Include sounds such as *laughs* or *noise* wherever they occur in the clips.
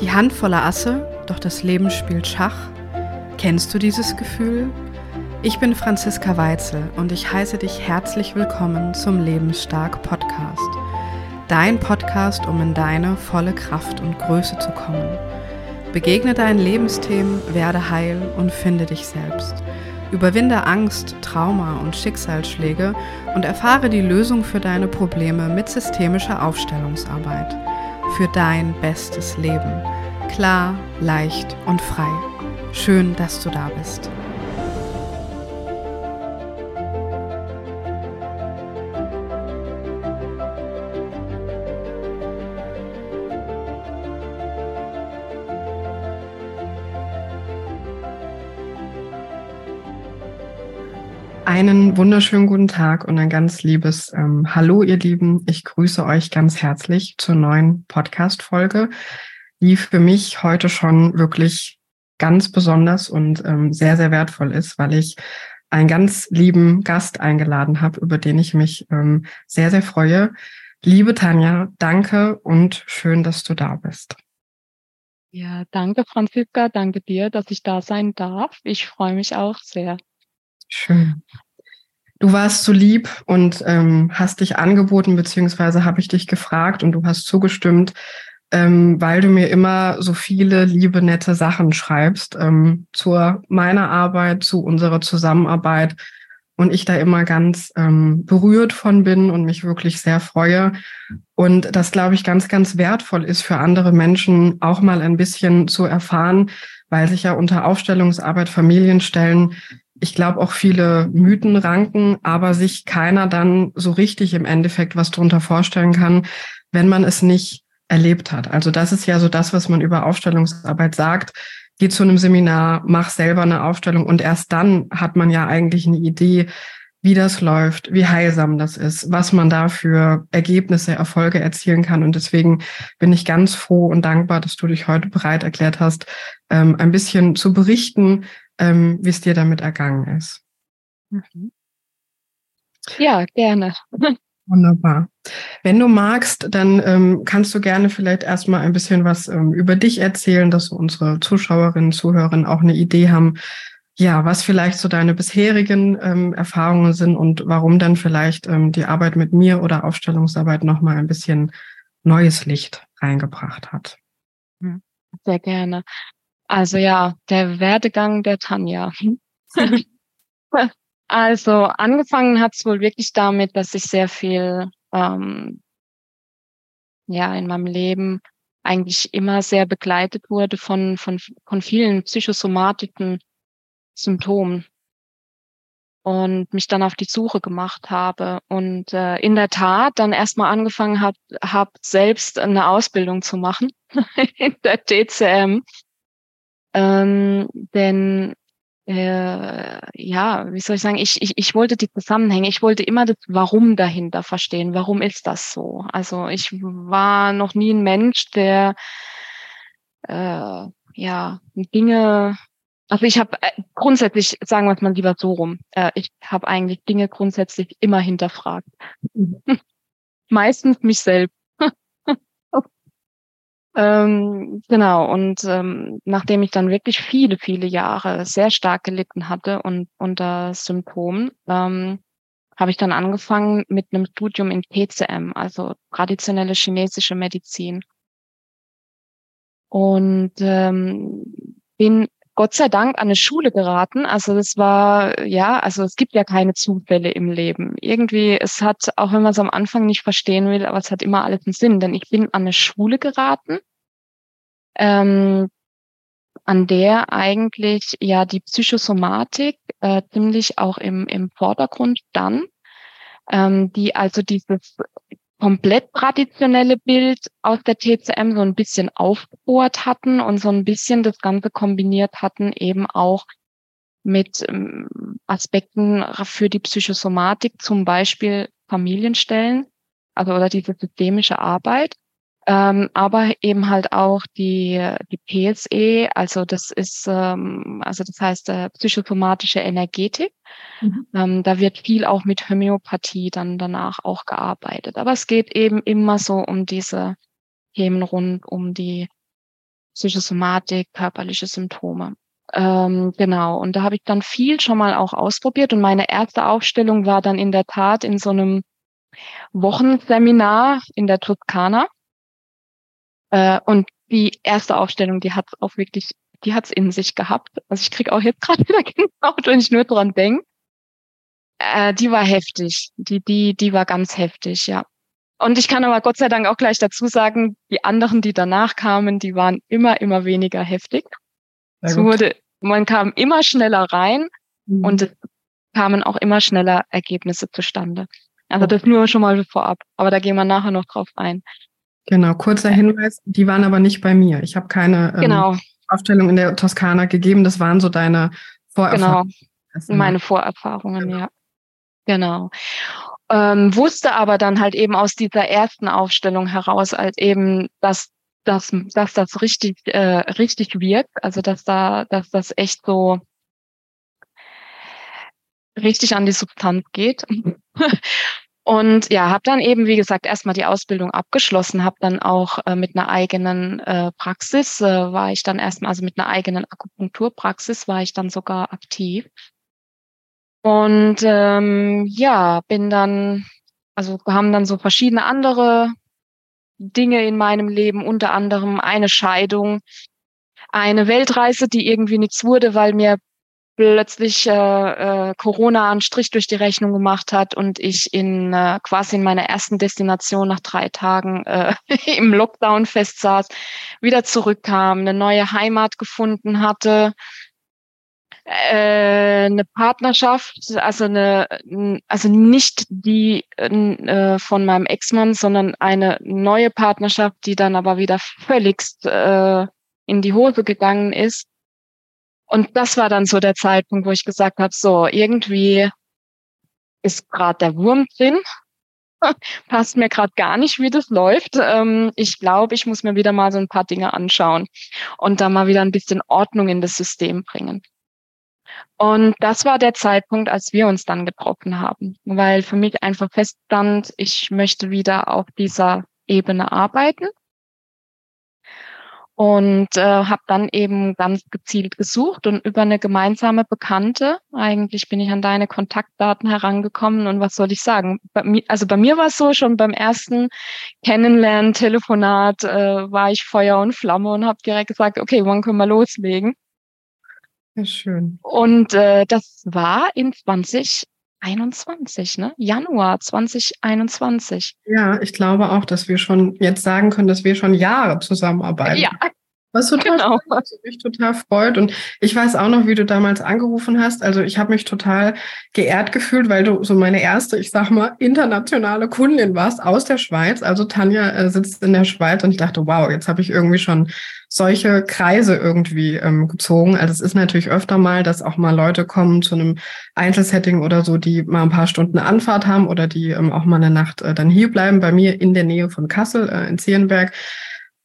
Die Hand voller Asse, doch das Leben spielt Schach. Kennst du dieses Gefühl? Ich bin Franziska Weitzel und ich heiße dich herzlich willkommen zum Lebensstark Podcast. Dein Podcast, um in deine volle Kraft und Größe zu kommen. Begegne deinen Lebensthemen, werde heil und finde dich selbst. Überwinde Angst, Trauma und Schicksalsschläge und erfahre die Lösung für deine Probleme mit systemischer Aufstellungsarbeit. Für dein bestes Leben. Klar, leicht und frei. Schön, dass du da bist. Einen wunderschönen guten Tag und ein ganz liebes ähm, Hallo, ihr Lieben. Ich grüße euch ganz herzlich zur neuen Podcast-Folge, die für mich heute schon wirklich ganz besonders und ähm, sehr, sehr wertvoll ist, weil ich einen ganz lieben Gast eingeladen habe, über den ich mich ähm, sehr, sehr freue. Liebe Tanja, danke und schön, dass du da bist. Ja, danke, Franziska. Danke dir, dass ich da sein darf. Ich freue mich auch sehr. Schön. Du warst so lieb und ähm, hast dich angeboten, beziehungsweise habe ich dich gefragt und du hast zugestimmt, ähm, weil du mir immer so viele liebe, nette Sachen schreibst ähm, zur meiner Arbeit, zu unserer Zusammenarbeit und ich da immer ganz ähm, berührt von bin und mich wirklich sehr freue. Und das, glaube ich, ganz, ganz wertvoll ist für andere Menschen auch mal ein bisschen zu erfahren, weil sich ja unter Aufstellungsarbeit Familien stellen ich glaube, auch viele Mythen ranken, aber sich keiner dann so richtig im Endeffekt was drunter vorstellen kann, wenn man es nicht erlebt hat. Also das ist ja so das, was man über Aufstellungsarbeit sagt. Geh zu einem Seminar, mach selber eine Aufstellung und erst dann hat man ja eigentlich eine Idee, wie das läuft, wie heilsam das ist, was man da für Ergebnisse, Erfolge erzielen kann. Und deswegen bin ich ganz froh und dankbar, dass du dich heute bereit erklärt hast, ähm, ein bisschen zu berichten, ähm, wie es dir damit ergangen ist. Mhm. Ja, gerne. *laughs* Wunderbar. Wenn du magst, dann ähm, kannst du gerne vielleicht erstmal ein bisschen was ähm, über dich erzählen, dass unsere Zuschauerinnen, Zuhörerinnen auch eine Idee haben, ja, was vielleicht so deine bisherigen ähm, Erfahrungen sind und warum dann vielleicht ähm, die Arbeit mit mir oder Aufstellungsarbeit nochmal ein bisschen neues Licht reingebracht hat. Mhm. Sehr gerne. Also ja, der Werdegang der Tanja. *laughs* *laughs* also angefangen hat es wohl wirklich damit, dass ich sehr viel ähm, ja in meinem Leben eigentlich immer sehr begleitet wurde von von von vielen psychosomatischen Symptomen und mich dann auf die Suche gemacht habe und äh, in der Tat dann erstmal angefangen habe, hab selbst eine Ausbildung zu machen *laughs* in der TCM ähm, denn äh, ja, wie soll ich sagen, ich, ich, ich wollte die Zusammenhänge, ich wollte immer das Warum dahinter verstehen. Warum ist das so? Also ich war noch nie ein Mensch, der äh, ja Dinge, also ich habe äh, grundsätzlich, sagen wir es mal lieber so rum, äh, ich habe eigentlich Dinge grundsätzlich immer hinterfragt. Mhm. *laughs* Meistens mich selbst. Ähm, genau, und ähm, nachdem ich dann wirklich viele, viele Jahre sehr stark gelitten hatte und unter Symptomen, ähm, habe ich dann angefangen mit einem Studium in TCM, also traditionelle chinesische Medizin. Und ähm, bin Gott sei Dank an eine Schule geraten. Also das war, ja, also es gibt ja keine Zufälle im Leben. Irgendwie, es hat, auch wenn man es am Anfang nicht verstehen will, aber es hat immer alles einen Sinn. Denn ich bin an eine Schule geraten, ähm, an der eigentlich ja die Psychosomatik äh, ziemlich auch im, im Vordergrund stand, ähm, die also dieses komplett traditionelle Bild aus der TCM so ein bisschen aufgebohrt hatten und so ein bisschen das Ganze kombiniert hatten, eben auch mit ähm, Aspekten für die Psychosomatik, zum Beispiel Familienstellen, also oder diese systemische Arbeit. Ähm, aber eben halt auch die, die PSE, also das ist, ähm, also das heißt äh, psychosomatische Energetik. Mhm. Ähm, da wird viel auch mit Homöopathie dann danach auch gearbeitet. Aber es geht eben immer so um diese Themen rund um die Psychosomatik, körperliche Symptome. Ähm, genau, und da habe ich dann viel schon mal auch ausprobiert und meine erste Aufstellung war dann in der Tat in so einem Wochenseminar in der Toskana. Äh, und die erste Aufstellung, die hat auch wirklich, die hat's in sich gehabt. Also ich kriege auch jetzt gerade *laughs* wieder Gänsehaut, wenn ich nur dran denke. Äh, die war heftig. Die, die, die war ganz heftig, ja. Und ich kann aber Gott sei Dank auch gleich dazu sagen, die anderen, die danach kamen, die waren immer, immer weniger heftig. Es wurde, man kam immer schneller rein mhm. und es kamen auch immer schneller Ergebnisse zustande. Also das nur schon mal vorab. Aber da gehen wir nachher noch drauf ein. Genau, kurzer Hinweis, die waren aber nicht bei mir. Ich habe keine ähm, genau. Aufstellung in der Toskana gegeben. Das waren so deine Vorerfahrungen. Genau, meine Vorerfahrungen, ja. Genau. Ähm, wusste aber dann halt eben aus dieser ersten Aufstellung heraus halt eben, dass, dass, dass das richtig, äh, richtig wirkt. Also dass da, dass das echt so richtig an die Substanz geht. *laughs* Und ja, habe dann eben, wie gesagt, erstmal die Ausbildung abgeschlossen, habe dann auch äh, mit einer eigenen äh, Praxis, äh, war ich dann erstmal, also mit einer eigenen Akupunkturpraxis war ich dann sogar aktiv. Und ähm, ja, bin dann, also haben dann so verschiedene andere Dinge in meinem Leben, unter anderem eine Scheidung, eine Weltreise, die irgendwie nichts wurde, weil mir plötzlich äh, äh, Corona einen Strich durch die Rechnung gemacht hat und ich in äh, quasi in meiner ersten Destination nach drei Tagen äh, *laughs* im Lockdown festsaß, wieder zurückkam, eine neue Heimat gefunden hatte, äh, eine Partnerschaft, also eine, also nicht die äh, von meinem Ex-Mann, sondern eine neue Partnerschaft, die dann aber wieder völligst äh, in die Hose gegangen ist und das war dann so der Zeitpunkt, wo ich gesagt habe, so irgendwie ist gerade der Wurm drin. *laughs* Passt mir gerade gar nicht, wie das läuft. Ähm, ich glaube, ich muss mir wieder mal so ein paar Dinge anschauen und da mal wieder ein bisschen Ordnung in das System bringen. Und das war der Zeitpunkt, als wir uns dann getroffen haben, weil für mich einfach feststand, ich möchte wieder auf dieser Ebene arbeiten und äh, habe dann eben ganz gezielt gesucht und über eine gemeinsame Bekannte, eigentlich bin ich an deine Kontaktdaten herangekommen und was soll ich sagen? Bei mir, also bei mir war es so, schon beim ersten Kennenlernen, Telefonat äh, war ich Feuer und Flamme und habe direkt gesagt, okay, wann können wir loslegen? Ja, schön. Und äh, das war in 20 21, ne? Januar 2021. Ja, ich glaube auch, dass wir schon jetzt sagen können, dass wir schon Jahre zusammenarbeiten. Ja, was total genau. freut, mich total freut. Und ich weiß auch noch, wie du damals angerufen hast. Also ich habe mich total geehrt gefühlt, weil du so meine erste, ich sag mal, internationale Kundin warst aus der Schweiz. Also Tanja äh, sitzt in der Schweiz und ich dachte, wow, jetzt habe ich irgendwie schon solche Kreise irgendwie ähm, gezogen. Also es ist natürlich öfter mal, dass auch mal Leute kommen zu einem Einzelsetting oder so, die mal ein paar Stunden Anfahrt haben oder die ähm, auch mal eine Nacht äh, dann hier bleiben, bei mir in der Nähe von Kassel äh, in Zierenberg.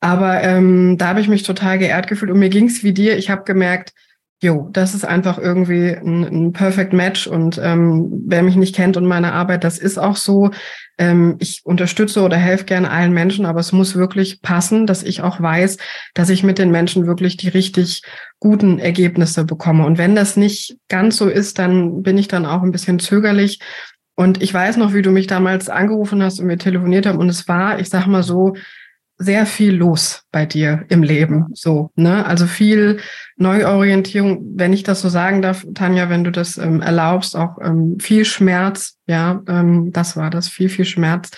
Aber ähm, da habe ich mich total geehrt gefühlt und mir ging es wie dir. Ich habe gemerkt, jo, das ist einfach irgendwie ein, ein Perfect Match und ähm, wer mich nicht kennt und meine Arbeit, das ist auch so. Ähm, ich unterstütze oder helfe gerne allen Menschen, aber es muss wirklich passen, dass ich auch weiß, dass ich mit den Menschen wirklich die richtig guten Ergebnisse bekomme. Und wenn das nicht ganz so ist, dann bin ich dann auch ein bisschen zögerlich. Und ich weiß noch, wie du mich damals angerufen hast und wir telefoniert haben und es war, ich sag mal so, sehr viel los bei dir im Leben, so, ne? Also viel Neuorientierung, wenn ich das so sagen darf, Tanja, wenn du das ähm, erlaubst, auch ähm, viel Schmerz, ja, ähm, das war das, viel, viel Schmerz.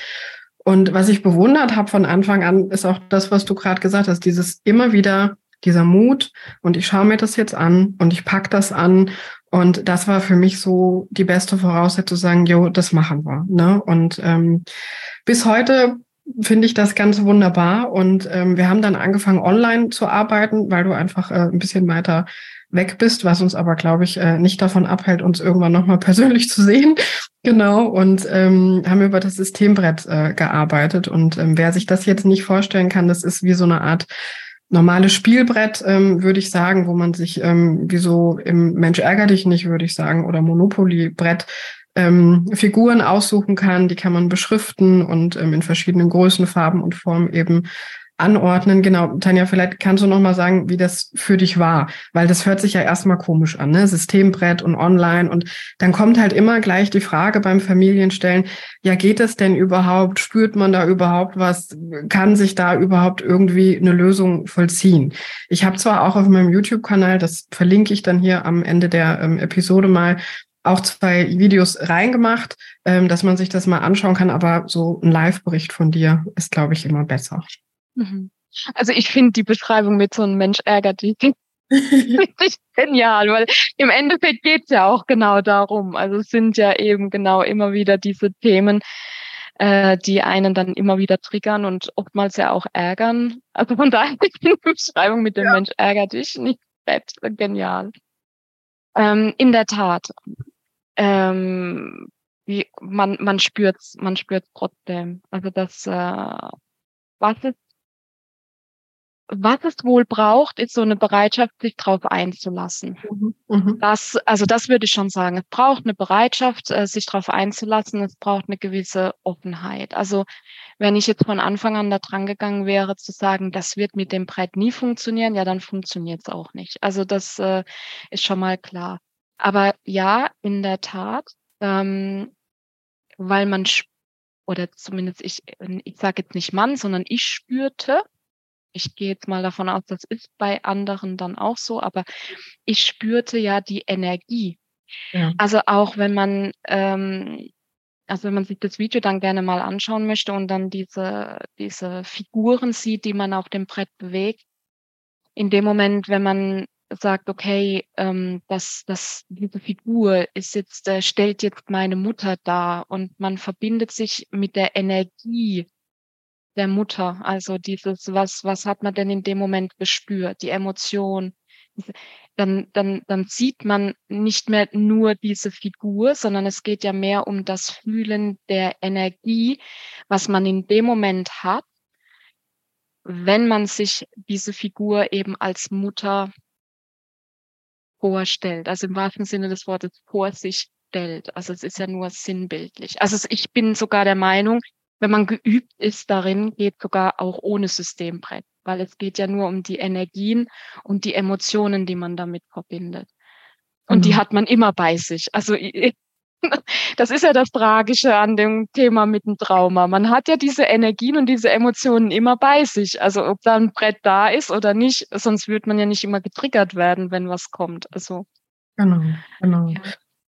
Und was ich bewundert habe von Anfang an, ist auch das, was du gerade gesagt hast, dieses immer wieder, dieser Mut und ich schaue mir das jetzt an und ich pack das an und das war für mich so die beste Voraussetzung zu sagen, jo, das machen wir. Ne? Und ähm, bis heute finde ich das ganz wunderbar. Und ähm, wir haben dann angefangen, online zu arbeiten, weil du einfach äh, ein bisschen weiter weg bist, was uns aber, glaube ich, äh, nicht davon abhält, uns irgendwann nochmal *laughs* persönlich zu sehen. genau. Und ähm, haben über das Systembrett äh, gearbeitet. Und ähm, wer sich das jetzt nicht vorstellen kann, das ist wie so eine Art normales Spielbrett, ähm, würde ich sagen, wo man sich ähm, wie so im Mensch ärger dich nicht, würde ich sagen, oder Monopoly-Brett ähm, Figuren aussuchen kann, die kann man beschriften und ähm, in verschiedenen Größen, Farben und Formen eben anordnen. Genau, Tanja, vielleicht kannst du noch mal sagen, wie das für dich war, weil das hört sich ja erstmal komisch an, ne? Systembrett und online und dann kommt halt immer gleich die Frage beim Familienstellen, ja, geht es denn überhaupt? Spürt man da überhaupt was? Kann sich da überhaupt irgendwie eine Lösung vollziehen? Ich habe zwar auch auf meinem YouTube-Kanal, das verlinke ich dann hier am Ende der ähm, Episode mal, auch zwei Videos reingemacht, ähm, dass man sich das mal anschauen kann, aber so ein Live-Bericht von dir ist, glaube ich, immer besser. Mhm. Also ich finde die Beschreibung mit so einem Mensch ärgert dich *laughs* richtig genial, weil im Endeffekt geht es ja auch genau darum. Also es sind ja eben genau immer wieder diese Themen, äh, die einen dann immer wieder triggern und oftmals ja auch ärgern. Also von daher *laughs* ich die Beschreibung mit dem ja. Mensch ärgert dich nicht fett, genial. Ähm, in der Tat. Ähm, wie, man, man spürt man spürt trotzdem. Also das, äh, was ist was es wohl braucht, ist so eine Bereitschaft, sich darauf einzulassen. Mhm. mhm. Das, also das würde ich schon sagen. Es braucht eine Bereitschaft, äh, sich darauf einzulassen. Es braucht eine gewisse Offenheit. Also wenn ich jetzt von Anfang an da dran gegangen wäre, zu sagen, das wird mit dem Brett nie funktionieren, ja, dann funktioniert es auch nicht. Also das äh, ist schon mal klar. Aber ja, in der Tat, ähm, weil man oder zumindest ich, ich sage jetzt nicht Mann, sondern ich spürte, ich gehe jetzt mal davon aus, das ist bei anderen dann auch so, aber ich spürte ja die Energie. Ja. Also auch wenn man, ähm, also wenn man sich das Video dann gerne mal anschauen möchte und dann diese, diese Figuren sieht, die man auf dem Brett bewegt, in dem Moment, wenn man sagt, okay, ähm, das, das, diese Figur ist jetzt, äh, stellt jetzt meine Mutter dar und man verbindet sich mit der Energie der Mutter. Also dieses, was, was hat man denn in dem Moment gespürt, die Emotion. Dann, dann, dann sieht man nicht mehr nur diese Figur, sondern es geht ja mehr um das Fühlen der Energie, was man in dem Moment hat, wenn man sich diese Figur eben als Mutter vorstellt, also im wahrsten Sinne des Wortes vor sich stellt. Also es ist ja nur sinnbildlich. Also ich bin sogar der Meinung, wenn man geübt ist darin, geht sogar auch ohne Systembrett, weil es geht ja nur um die Energien und die Emotionen, die man damit verbindet. Und mhm. die hat man immer bei sich. Also das ist ja das Tragische an dem Thema mit dem Trauma. Man hat ja diese Energien und diese Emotionen immer bei sich. Also ob da ein Brett da ist oder nicht, sonst wird man ja nicht immer getriggert werden, wenn was kommt. Also genau, genau. Ja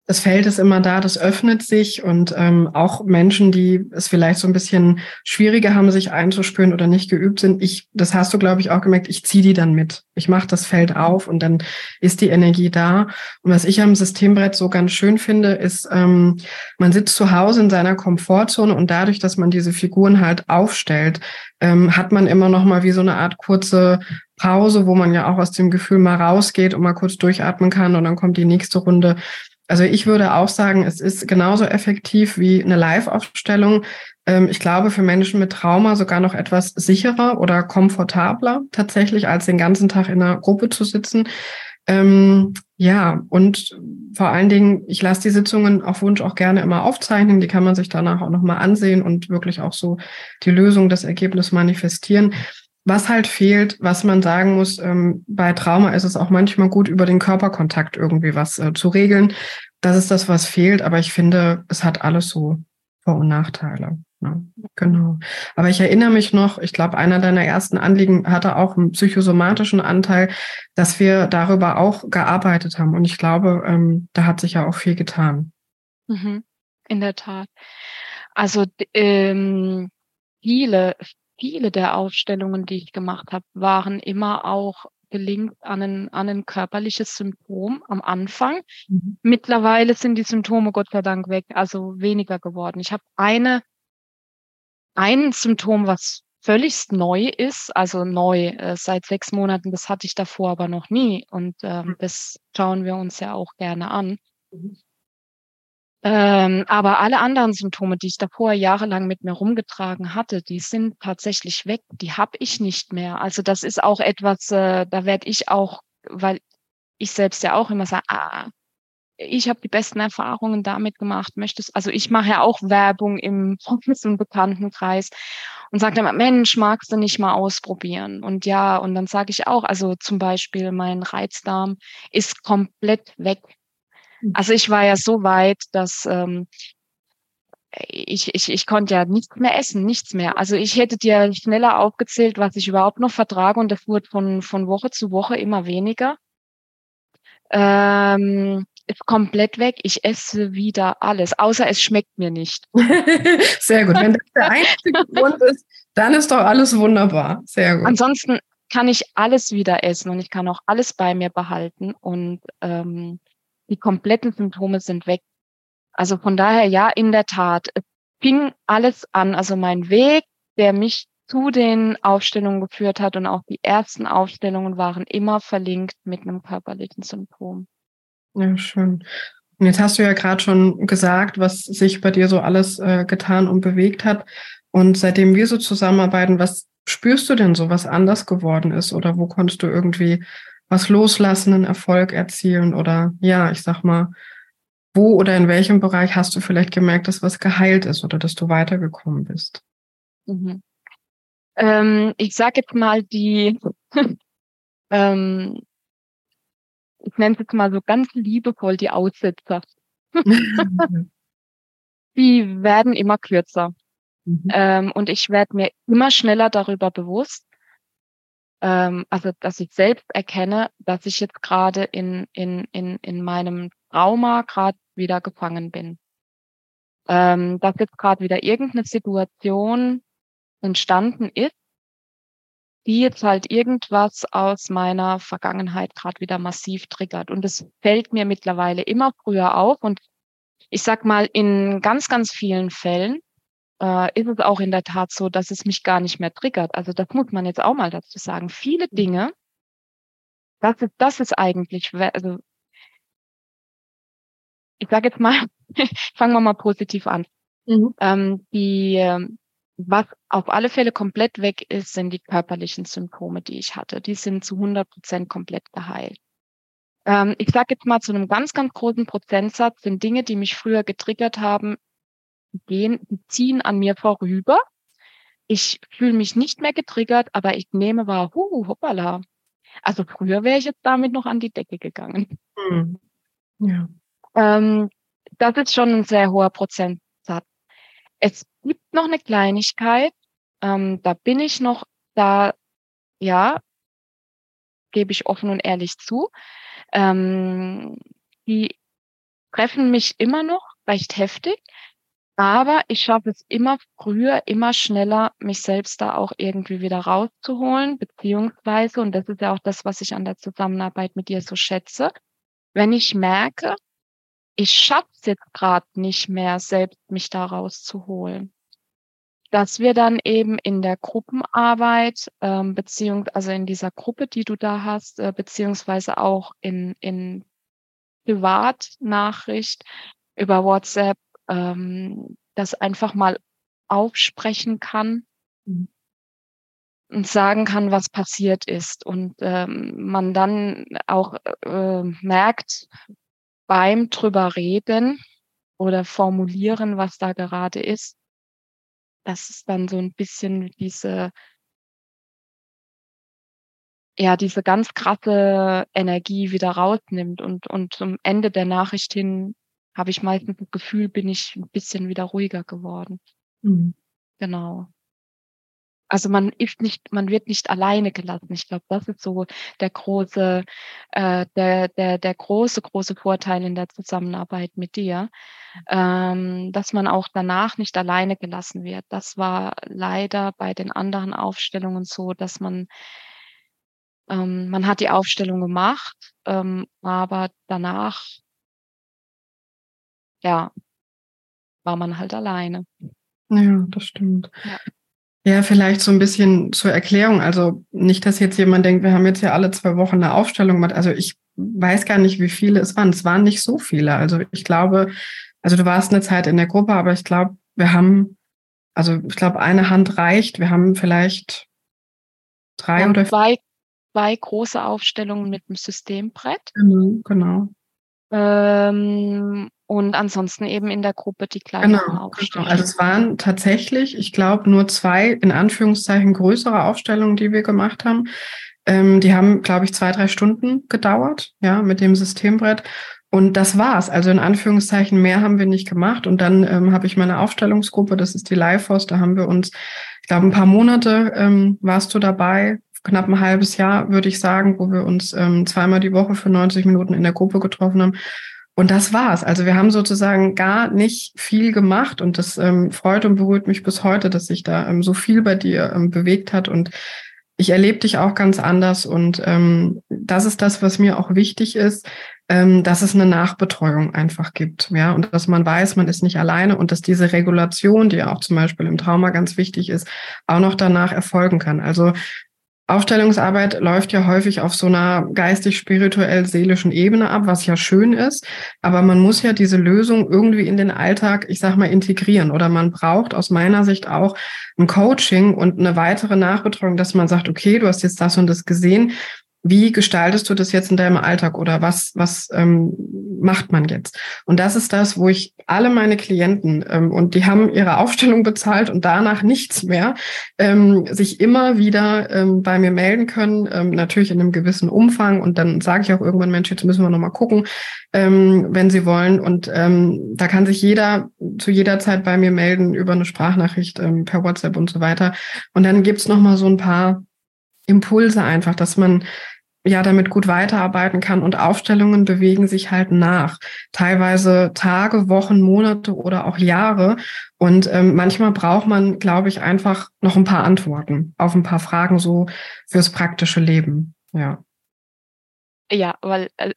das Feld ist immer da, das öffnet sich und ähm, auch Menschen, die es vielleicht so ein bisschen schwieriger haben, sich einzuspüren oder nicht geübt sind, ich, das hast du, glaube ich, auch gemerkt, ich ziehe die dann mit. Ich mache das Feld auf und dann ist die Energie da. Und was ich am Systembrett so ganz schön finde, ist, ähm, man sitzt zu Hause in seiner Komfortzone und dadurch, dass man diese Figuren halt aufstellt, ähm, hat man immer noch mal wie so eine Art kurze Pause, wo man ja auch aus dem Gefühl mal rausgeht und mal kurz durchatmen kann und dann kommt die nächste Runde. Also ich würde auch sagen, es ist genauso effektiv wie eine Live-Aufstellung. Ähm, ich glaube, für Menschen mit Trauma sogar noch etwas sicherer oder komfortabler tatsächlich, als den ganzen Tag in einer Gruppe zu sitzen. Ähm, ja, und vor allen Dingen, ich lasse die Sitzungen auf Wunsch auch gerne immer aufzeichnen. Die kann man sich danach auch nochmal ansehen und wirklich auch so die Lösung, das Ergebnis manifestieren. Was halt fehlt, was man sagen muss, ähm, bei Trauma ist es auch manchmal gut, über den Körperkontakt irgendwie was äh, zu regeln. Das ist das, was fehlt, aber ich finde, es hat alles so Vor- und Nachteile. Ja, genau. Aber ich erinnere mich noch, ich glaube, einer deiner ersten Anliegen hatte auch einen psychosomatischen Anteil, dass wir darüber auch gearbeitet haben. Und ich glaube, ähm, da hat sich ja auch viel getan. Mhm. In der Tat. Also ähm, viele, viele der Aufstellungen, die ich gemacht habe, waren immer auch gelingt an ein, an ein körperliches Symptom am Anfang. Mhm. Mittlerweile sind die Symptome Gott sei Dank weg, also weniger geworden. Ich habe eine, ein Symptom, was völlig neu ist, also neu äh, seit sechs Monaten, das hatte ich davor aber noch nie und ähm, mhm. das schauen wir uns ja auch gerne an. Mhm. Ähm, aber alle anderen Symptome, die ich davor jahrelang mit mir rumgetragen hatte, die sind tatsächlich weg. Die habe ich nicht mehr. Also das ist auch etwas, äh, da werde ich auch, weil ich selbst ja auch immer sage, ah, ich habe die besten Erfahrungen damit gemacht, möchtest, also ich mache ja auch Werbung im *laughs* Freundes- und Bekanntenkreis und sagt immer, Mensch, magst du nicht mal ausprobieren? Und ja, und dann sage ich auch, also zum Beispiel mein Reizdarm ist komplett weg. Mhm. Also ich war ja so weit, dass ähm, ich, ich, ich konnte ja nichts mehr essen, nichts mehr. Also ich hätte dir schneller aufgezählt, was ich überhaupt noch vertrage und das wurde von, von Woche zu Woche immer weniger. Ähm, ist komplett weg. Ich esse wieder alles, außer es schmeckt mir nicht. *laughs* Sehr gut. Wenn das der *laughs* einzige Grund ist, dann ist doch alles wunderbar. Sehr gut. Ansonsten kann ich alles wieder essen und ich kann auch alles bei mir behalten und ähm, die kompletten Symptome sind weg. Also von daher, ja, in der Tat, es fing alles an. Also mein Weg, der mich zu den Aufstellungen geführt hat und auch die ersten Aufstellungen waren immer verlinkt mit einem körperlichen Symptom. Ja, schön. Und jetzt hast du ja gerade schon gesagt, was sich bei dir so alles äh, getan und bewegt hat. Und seitdem wir so zusammenarbeiten, was spürst du denn so, was anders geworden ist? Oder wo konntest du irgendwie was loslassen, einen Erfolg erzielen? Oder ja, ich sag mal, wo oder in welchem Bereich hast du vielleicht gemerkt, dass was geheilt ist oder dass du weitergekommen bist? Mhm. Ähm, ich sage jetzt mal die, *laughs* ähm, ich nenne es jetzt mal so ganz liebevoll die Aussetzer. *laughs* die werden immer kürzer. Mhm. Ähm, und ich werde mir immer schneller darüber bewusst, ähm, also dass ich selbst erkenne, dass ich jetzt gerade in, in, in, in meinem Trauma gerade wieder gefangen bin. Ähm, dass jetzt gerade wieder irgendeine Situation entstanden ist, die jetzt halt irgendwas aus meiner Vergangenheit gerade wieder massiv triggert. Und es fällt mir mittlerweile immer früher auf. Und ich sag mal, in ganz, ganz vielen Fällen äh, ist es auch in der Tat so, dass es mich gar nicht mehr triggert. Also das muss man jetzt auch mal dazu sagen. Viele Dinge, das ist, das ist eigentlich, also ich sage jetzt mal, *laughs* fangen wir mal positiv an. Mhm. Ähm, die, ähm, was auf alle Fälle komplett weg ist, sind die körperlichen Symptome, die ich hatte. Die sind zu 100 Prozent komplett geheilt. Ähm, ich sage jetzt mal zu einem ganz, ganz großen Prozentsatz sind Dinge, die mich früher getriggert haben, gehen, die ziehen an mir vorüber. Ich fühle mich nicht mehr getriggert, aber ich nehme wahr, hu, hoppala. Also früher wäre ich jetzt damit noch an die Decke gegangen. Mhm. Ja. Ähm, das ist schon ein sehr hoher Prozentsatz. Es gibt noch eine Kleinigkeit, ähm, da bin ich noch, da, ja, gebe ich offen und ehrlich zu. Ähm, die treffen mich immer noch recht heftig, aber ich schaffe es immer früher, immer schneller, mich selbst da auch irgendwie wieder rauszuholen, beziehungsweise, und das ist ja auch das, was ich an der Zusammenarbeit mit dir so schätze, wenn ich merke, ich schaffe es jetzt gerade nicht mehr, selbst mich da rauszuholen. Dass wir dann eben in der Gruppenarbeit, ähm, beziehungsweise also in dieser Gruppe, die du da hast, äh, beziehungsweise auch in, in Privatnachricht über WhatsApp, ähm, das einfach mal aufsprechen kann mhm. und sagen kann, was passiert ist. Und ähm, man dann auch äh, merkt, beim drüber reden oder formulieren, was da gerade ist, dass es dann so ein bisschen diese, ja, diese ganz krasse Energie wieder rausnimmt und, und zum Ende der Nachricht hin habe ich meistens das Gefühl, bin ich ein bisschen wieder ruhiger geworden. Mhm. Genau also man ist nicht, man wird nicht alleine gelassen. Ich glaube, das ist so der große, äh, der, der, der große, große Vorteil in der Zusammenarbeit mit dir, ähm, dass man auch danach nicht alleine gelassen wird. Das war leider bei den anderen Aufstellungen so, dass man ähm, man hat die Aufstellung gemacht, ähm, aber danach ja war man halt alleine. Ja, das stimmt. Ja. Ja, vielleicht so ein bisschen zur Erklärung. Also nicht, dass jetzt jemand denkt, wir haben jetzt ja alle zwei Wochen eine Aufstellung gemacht. Also ich weiß gar nicht, wie viele es waren. Es waren nicht so viele. Also ich glaube, also du warst eine Zeit in der Gruppe, aber ich glaube, wir haben, also ich glaube, eine Hand reicht. Wir haben vielleicht drei oder zwei, zwei große Aufstellungen mit dem Systembrett. Genau, genau. Ähm, und ansonsten eben in der Gruppe die kleinen genau, Aufstellungen. Genau. Also es waren tatsächlich, ich glaube, nur zwei in Anführungszeichen größere Aufstellungen, die wir gemacht haben. Ähm, die haben, glaube ich, zwei, drei Stunden gedauert, ja, mit dem Systembrett. Und das war's. Also in Anführungszeichen mehr haben wir nicht gemacht. Und dann ähm, habe ich meine Aufstellungsgruppe, das ist die Lifeforce, da haben wir uns, ich glaube, ein paar Monate ähm, warst du dabei, knapp ein halbes Jahr, würde ich sagen, wo wir uns ähm, zweimal die Woche für 90 Minuten in der Gruppe getroffen haben. Und das war's. Also wir haben sozusagen gar nicht viel gemacht und das ähm, freut und berührt mich bis heute, dass sich da ähm, so viel bei dir ähm, bewegt hat und ich erlebe dich auch ganz anders und ähm, das ist das, was mir auch wichtig ist, ähm, dass es eine Nachbetreuung einfach gibt, ja, und dass man weiß, man ist nicht alleine und dass diese Regulation, die auch zum Beispiel im Trauma ganz wichtig ist, auch noch danach erfolgen kann. Also Aufstellungsarbeit läuft ja häufig auf so einer geistig-spirituell-seelischen Ebene ab, was ja schön ist. Aber man muss ja diese Lösung irgendwie in den Alltag, ich sag mal, integrieren. Oder man braucht aus meiner Sicht auch ein Coaching und eine weitere Nachbetreuung, dass man sagt, okay, du hast jetzt das und das gesehen wie gestaltest du das jetzt in deinem Alltag oder was, was ähm, macht man jetzt? Und das ist das, wo ich alle meine Klienten, ähm, und die haben ihre Aufstellung bezahlt und danach nichts mehr, ähm, sich immer wieder ähm, bei mir melden können, ähm, natürlich in einem gewissen Umfang. Und dann sage ich auch irgendwann, Mensch, jetzt müssen wir nochmal gucken, ähm, wenn sie wollen. Und ähm, da kann sich jeder zu jeder Zeit bei mir melden über eine Sprachnachricht ähm, per WhatsApp und so weiter. Und dann gibt's nochmal so ein paar Impulse einfach, dass man ja damit gut weiterarbeiten kann und Aufstellungen bewegen sich halt nach. Teilweise Tage, Wochen, Monate oder auch Jahre. Und ähm, manchmal braucht man, glaube ich, einfach noch ein paar Antworten auf ein paar Fragen so fürs praktische Leben. Ja. Ja, weil äh,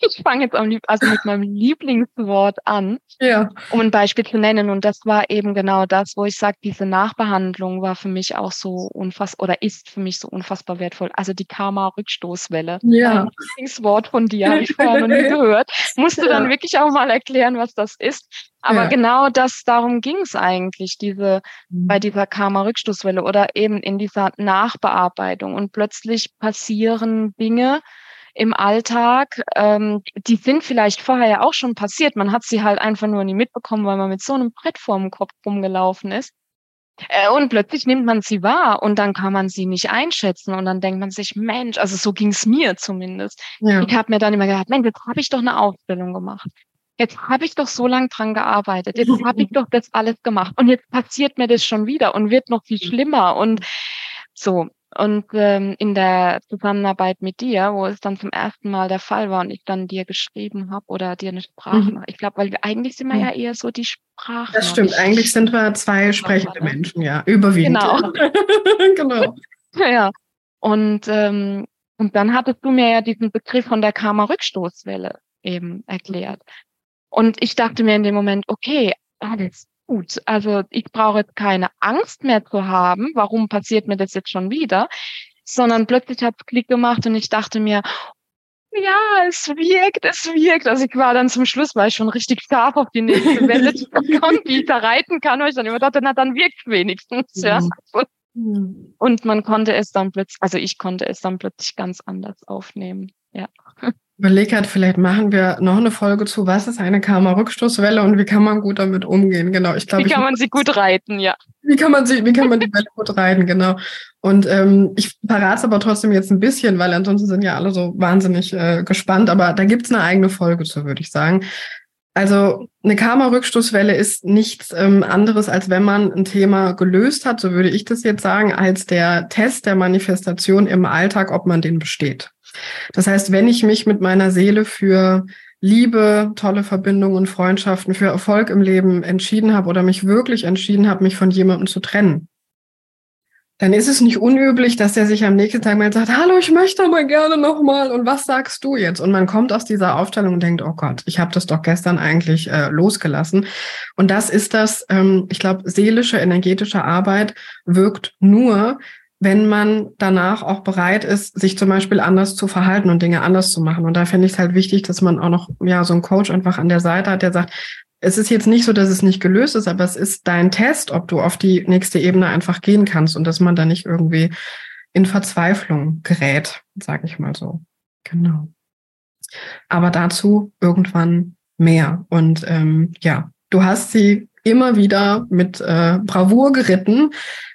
ich fange jetzt am also mit meinem Lieblingswort an, ja. um ein Beispiel zu nennen. Und das war eben genau das, wo ich sage, diese Nachbehandlung war für mich auch so unfassbar oder ist für mich so unfassbar wertvoll. Also die Karma-Rückstoßwelle. Ja. Ein Lieblingswort von dir habe ich vorher noch nie *laughs* gehört. Musst du ja. dann wirklich auch mal erklären, was das ist. Aber ja. genau das, darum ging es eigentlich, diese, mhm. bei dieser Karma-Rückstoßwelle oder eben in dieser Nachbearbeitung. Und plötzlich passieren Dinge, im Alltag, ähm, die sind vielleicht vorher ja auch schon passiert. Man hat sie halt einfach nur nie mitbekommen, weil man mit so einem Brett vorm Kopf rumgelaufen ist. Äh, und plötzlich nimmt man sie wahr und dann kann man sie nicht einschätzen und dann denkt man sich, Mensch, also so ging es mir zumindest. Ja. Ich habe mir dann immer gedacht, Mensch, jetzt habe ich doch eine Ausbildung gemacht. Jetzt habe ich doch so lange dran gearbeitet. Jetzt habe ich doch das alles gemacht. Und jetzt passiert mir das schon wieder und wird noch viel schlimmer. Und so. Und ähm, in der Zusammenarbeit mit dir, wo es dann zum ersten Mal der Fall war und ich dann dir geschrieben habe oder dir eine Sprache, mhm. ich glaube, weil wir eigentlich sind wir ja eher so die Sprache. Das stimmt, eigentlich sind wir zwei sprechende Menschen, ja, überwiegend. Genau. *laughs* genau. *laughs* ja. Und, ähm, und dann hattest du mir ja diesen Begriff von der Karma-Rückstoßwelle eben erklärt. Und ich dachte mir in dem Moment, okay, alles gut. Also ich brauche jetzt keine Angst mehr zu haben, warum passiert mir das jetzt schon wieder, sondern plötzlich hat es Klick gemacht und ich dachte mir, ja, es wirkt, es wirkt. Also ich war dann zum Schluss, war ich schon richtig scharf auf die nächste Welle zu kommen, die ich da reiten kann, weil ich dann immer dachte, na dann wirkt wenigstens, ja. Mhm. Und man konnte es dann plötzlich, also ich konnte es dann plötzlich ganz anders aufnehmen, ja. Überleg halt, vielleicht machen wir noch eine Folge zu, was ist eine Karma-Rückstoßwelle und wie kann man gut damit umgehen? Genau, ich glaube. Wie kann man sie gut reiten, ja. Wie kann man sie, wie kann man die Welle gut reiten, genau. Und ähm, ich verrate es aber trotzdem jetzt ein bisschen, weil ansonsten sind ja alle so wahnsinnig äh, gespannt. Aber da gibt's eine eigene Folge zu, würde ich sagen. Also eine Karma-Rückstoßwelle ist nichts ähm, anderes, als wenn man ein Thema gelöst hat, so würde ich das jetzt sagen, als der Test der Manifestation im Alltag, ob man den besteht. Das heißt, wenn ich mich mit meiner Seele für Liebe, tolle Verbindungen und Freundschaften, für Erfolg im Leben entschieden habe oder mich wirklich entschieden habe, mich von jemandem zu trennen, dann ist es nicht unüblich, dass er sich am nächsten Tag mal sagt, hallo, ich möchte aber gerne nochmal und was sagst du jetzt? Und man kommt aus dieser Aufstellung und denkt, oh Gott, ich habe das doch gestern eigentlich äh, losgelassen. Und das ist das, ähm, ich glaube, seelische, energetische Arbeit wirkt nur, wenn man danach auch bereit ist, sich zum Beispiel anders zu verhalten und Dinge anders zu machen. Und da finde ich es halt wichtig, dass man auch noch ja so einen Coach einfach an der Seite hat, der sagt, es ist jetzt nicht so, dass es nicht gelöst ist, aber es ist dein Test, ob du auf die nächste Ebene einfach gehen kannst und dass man da nicht irgendwie in Verzweiflung gerät, sage ich mal so. Genau. Aber dazu irgendwann mehr. Und ähm, ja, du hast sie immer wieder mit äh, Bravour geritten,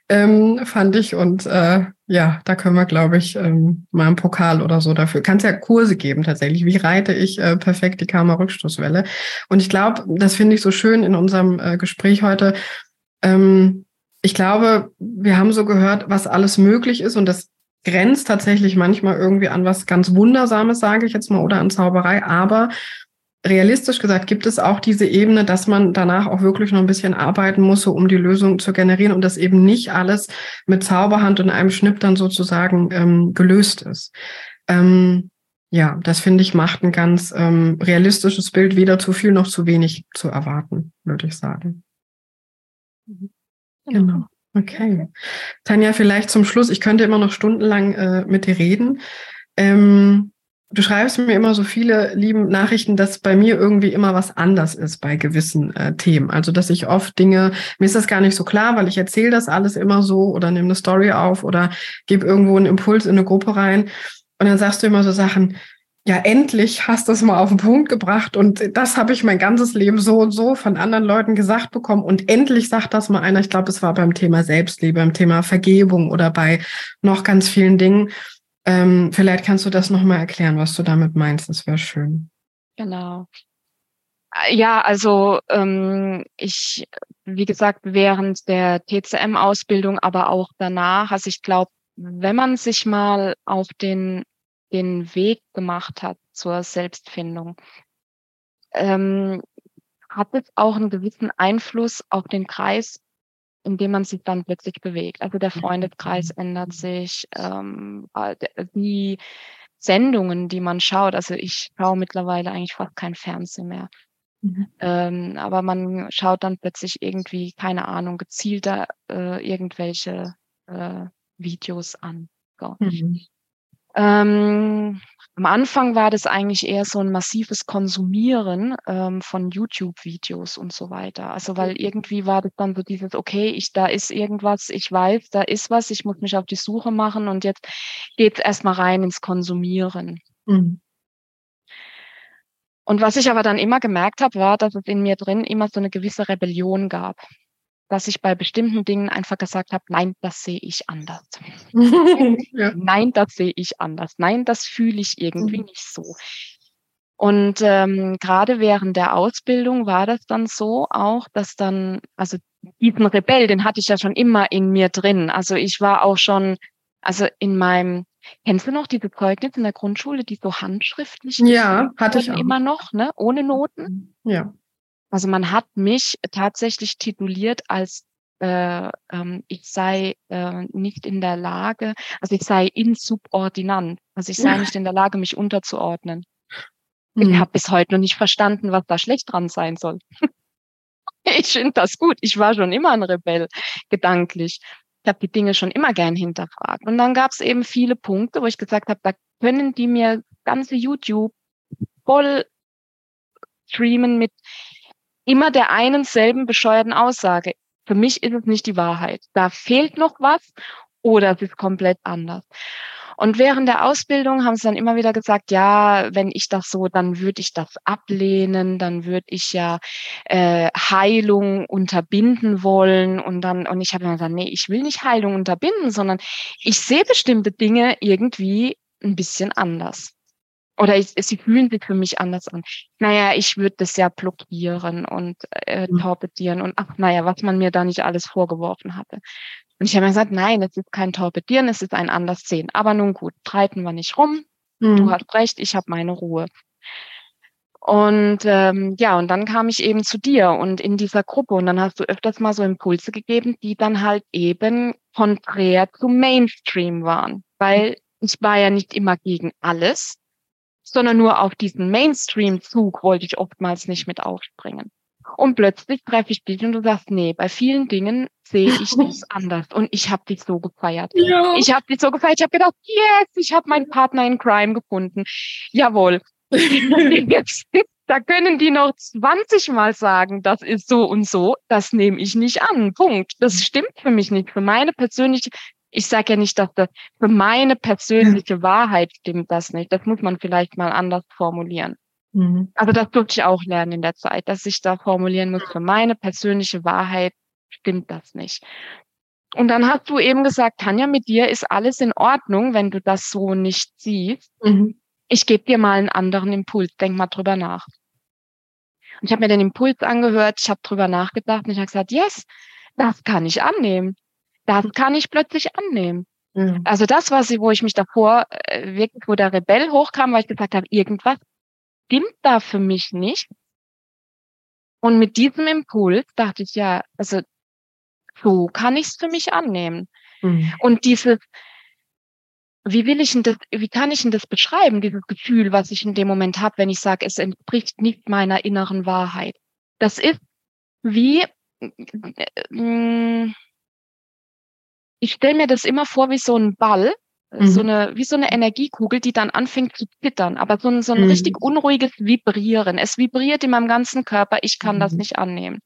ähm, fand ich. Und äh, ja, da können wir, glaube ich, ähm, mal einen Pokal oder so dafür. Kannst ja Kurse geben tatsächlich. Wie reite ich äh, perfekt die Karma-Rückstoßwelle? Und ich glaube, das finde ich so schön in unserem äh, Gespräch heute. Ähm, ich glaube, wir haben so gehört, was alles möglich ist und das grenzt tatsächlich manchmal irgendwie an was ganz Wundersames, sage ich jetzt mal, oder an Zauberei. Aber realistisch gesagt gibt es auch diese Ebene, dass man danach auch wirklich noch ein bisschen arbeiten muss, so um die Lösung zu generieren und dass eben nicht alles mit Zauberhand und einem Schnipp dann sozusagen ähm, gelöst ist. Ähm, ja, das finde ich macht ein ganz ähm, realistisches Bild, weder zu viel noch zu wenig zu erwarten, würde ich sagen. Mhm. Genau. Okay. Tanja, vielleicht zum Schluss, ich könnte immer noch stundenlang äh, mit dir reden. Ähm, du schreibst mir immer so viele lieben Nachrichten, dass bei mir irgendwie immer was anders ist bei gewissen äh, Themen. Also dass ich oft Dinge, mir ist das gar nicht so klar, weil ich erzähle das alles immer so oder nehme eine Story auf oder gebe irgendwo einen Impuls in eine Gruppe rein. Und dann sagst du immer so Sachen, ja, endlich hast du es mal auf den Punkt gebracht und das habe ich mein ganzes Leben so und so von anderen Leuten gesagt bekommen und endlich sagt das mal einer, ich glaube, es war beim Thema Selbstliebe, beim Thema Vergebung oder bei noch ganz vielen Dingen. Ähm, vielleicht kannst du das nochmal erklären, was du damit meinst. Das wäre schön. Genau. Ja, also ähm, ich, wie gesagt, während der TCM-Ausbildung, aber auch danach, also ich glaube, wenn man sich mal auf den, den Weg gemacht hat zur Selbstfindung, ähm, hat es auch einen gewissen Einfluss auf den Kreis in dem man sich dann plötzlich bewegt. Also der Freundeskreis ändert sich, ähm, äh, die Sendungen, die man schaut. Also ich schaue mittlerweile eigentlich fast kein Fernsehen mehr. Mhm. Ähm, aber man schaut dann plötzlich irgendwie, keine Ahnung, gezielter äh, irgendwelche äh, Videos an. So. Mhm. Ähm, am Anfang war das eigentlich eher so ein massives Konsumieren ähm, von YouTube-Videos und so weiter. Also weil mhm. irgendwie war das dann so dieses, okay, ich, da ist irgendwas, ich weiß, da ist was, ich muss mich auf die Suche machen und jetzt geht's erstmal rein ins Konsumieren. Mhm. Und was ich aber dann immer gemerkt habe, war, dass es in mir drin immer so eine gewisse Rebellion gab dass ich bei bestimmten Dingen einfach gesagt habe, nein, das sehe ich anders. *laughs* ja. Nein, das sehe ich anders. Nein, das fühle ich irgendwie mhm. nicht so. Und ähm, gerade während der Ausbildung war das dann so auch, dass dann, also diesen Rebell, den hatte ich ja schon immer in mir drin. Also ich war auch schon, also in meinem, kennst du noch diese Zeugnisse in der Grundschule, die so handschriftlich ja, hatte ich auch. immer noch, ne, ohne Noten? Ja. Also man hat mich tatsächlich tituliert als äh, ähm, ich sei äh, nicht in der Lage, also ich sei insubordinant, also ich sei *laughs* nicht in der Lage, mich unterzuordnen. Mhm. Ich habe bis heute noch nicht verstanden, was da schlecht dran sein soll. *laughs* ich finde das gut. Ich war schon immer ein Rebell, gedanklich. Ich habe die Dinge schon immer gern hinterfragt. Und dann gab es eben viele Punkte, wo ich gesagt habe, da können die mir ganze YouTube voll streamen mit immer der einen selben bescheuerten Aussage. Für mich ist es nicht die Wahrheit. Da fehlt noch was oder es ist komplett anders. Und während der Ausbildung haben sie dann immer wieder gesagt, ja, wenn ich das so, dann würde ich das ablehnen, dann würde ich ja äh, Heilung unterbinden wollen. Und dann, und ich habe dann gesagt, nee, ich will nicht Heilung unterbinden, sondern ich sehe bestimmte Dinge irgendwie ein bisschen anders oder ich, sie fühlen sich für mich anders an. Naja, ich würde das ja blockieren und äh, mhm. torpedieren und ach, naja, was man mir da nicht alles vorgeworfen hatte. Und ich habe mir gesagt, nein, es ist kein Torpedieren, es ist ein Anderssehen. Aber nun gut, streiten wir nicht rum. Mhm. Du hast recht, ich habe meine Ruhe. Und ähm, ja, und dann kam ich eben zu dir und in dieser Gruppe und dann hast du öfters mal so Impulse gegeben, die dann halt eben konträr zu Mainstream waren. Weil ich war ja nicht immer gegen alles, sondern nur auf diesen Mainstream-Zug wollte ich oftmals nicht mit aufspringen. Und plötzlich treffe ich dich und du sagst, nee, bei vielen Dingen sehe ich *laughs* das anders. Und ich habe dich so gefeiert. Ja. Ich habe dich so gefeiert. Ich habe gedacht, yes, ich habe meinen Partner in Crime gefunden. Jawohl. *laughs* Jetzt, da können die noch 20 Mal sagen, das ist so und so. Das nehme ich nicht an. Punkt. Das stimmt für mich nicht. Für meine persönliche ich sage ja nicht, dass das für meine persönliche Wahrheit stimmt das nicht. Das muss man vielleicht mal anders formulieren. Mhm. Also das durfte ich auch lernen in der Zeit, dass ich da formulieren muss, für meine persönliche Wahrheit stimmt das nicht. Und dann hast du eben gesagt, Tanja, mit dir ist alles in Ordnung, wenn du das so nicht siehst. Mhm. Ich gebe dir mal einen anderen Impuls, denk mal drüber nach. Und ich habe mir den Impuls angehört, ich habe drüber nachgedacht und ich habe gesagt, yes, das kann ich annehmen. Das kann ich plötzlich annehmen. Mhm. Also das war sie, wo ich mich davor äh, wirklich, wo der Rebell hochkam, weil ich gesagt habe, irgendwas stimmt da für mich nicht. Und mit diesem Impuls dachte ich, ja, also so kann ich es für mich annehmen. Mhm. Und dieses, wie will ich denn das, wie kann ich denn das beschreiben, dieses Gefühl, was ich in dem Moment habe, wenn ich sage, es entspricht nicht meiner inneren Wahrheit. Das ist wie, äh, ich stelle mir das immer vor wie so ein Ball, mhm. so eine, wie so eine Energiekugel, die dann anfängt zu zittern, aber so ein, so ein mhm. richtig unruhiges Vibrieren. Es vibriert in meinem ganzen Körper, ich kann mhm. das nicht annehmen.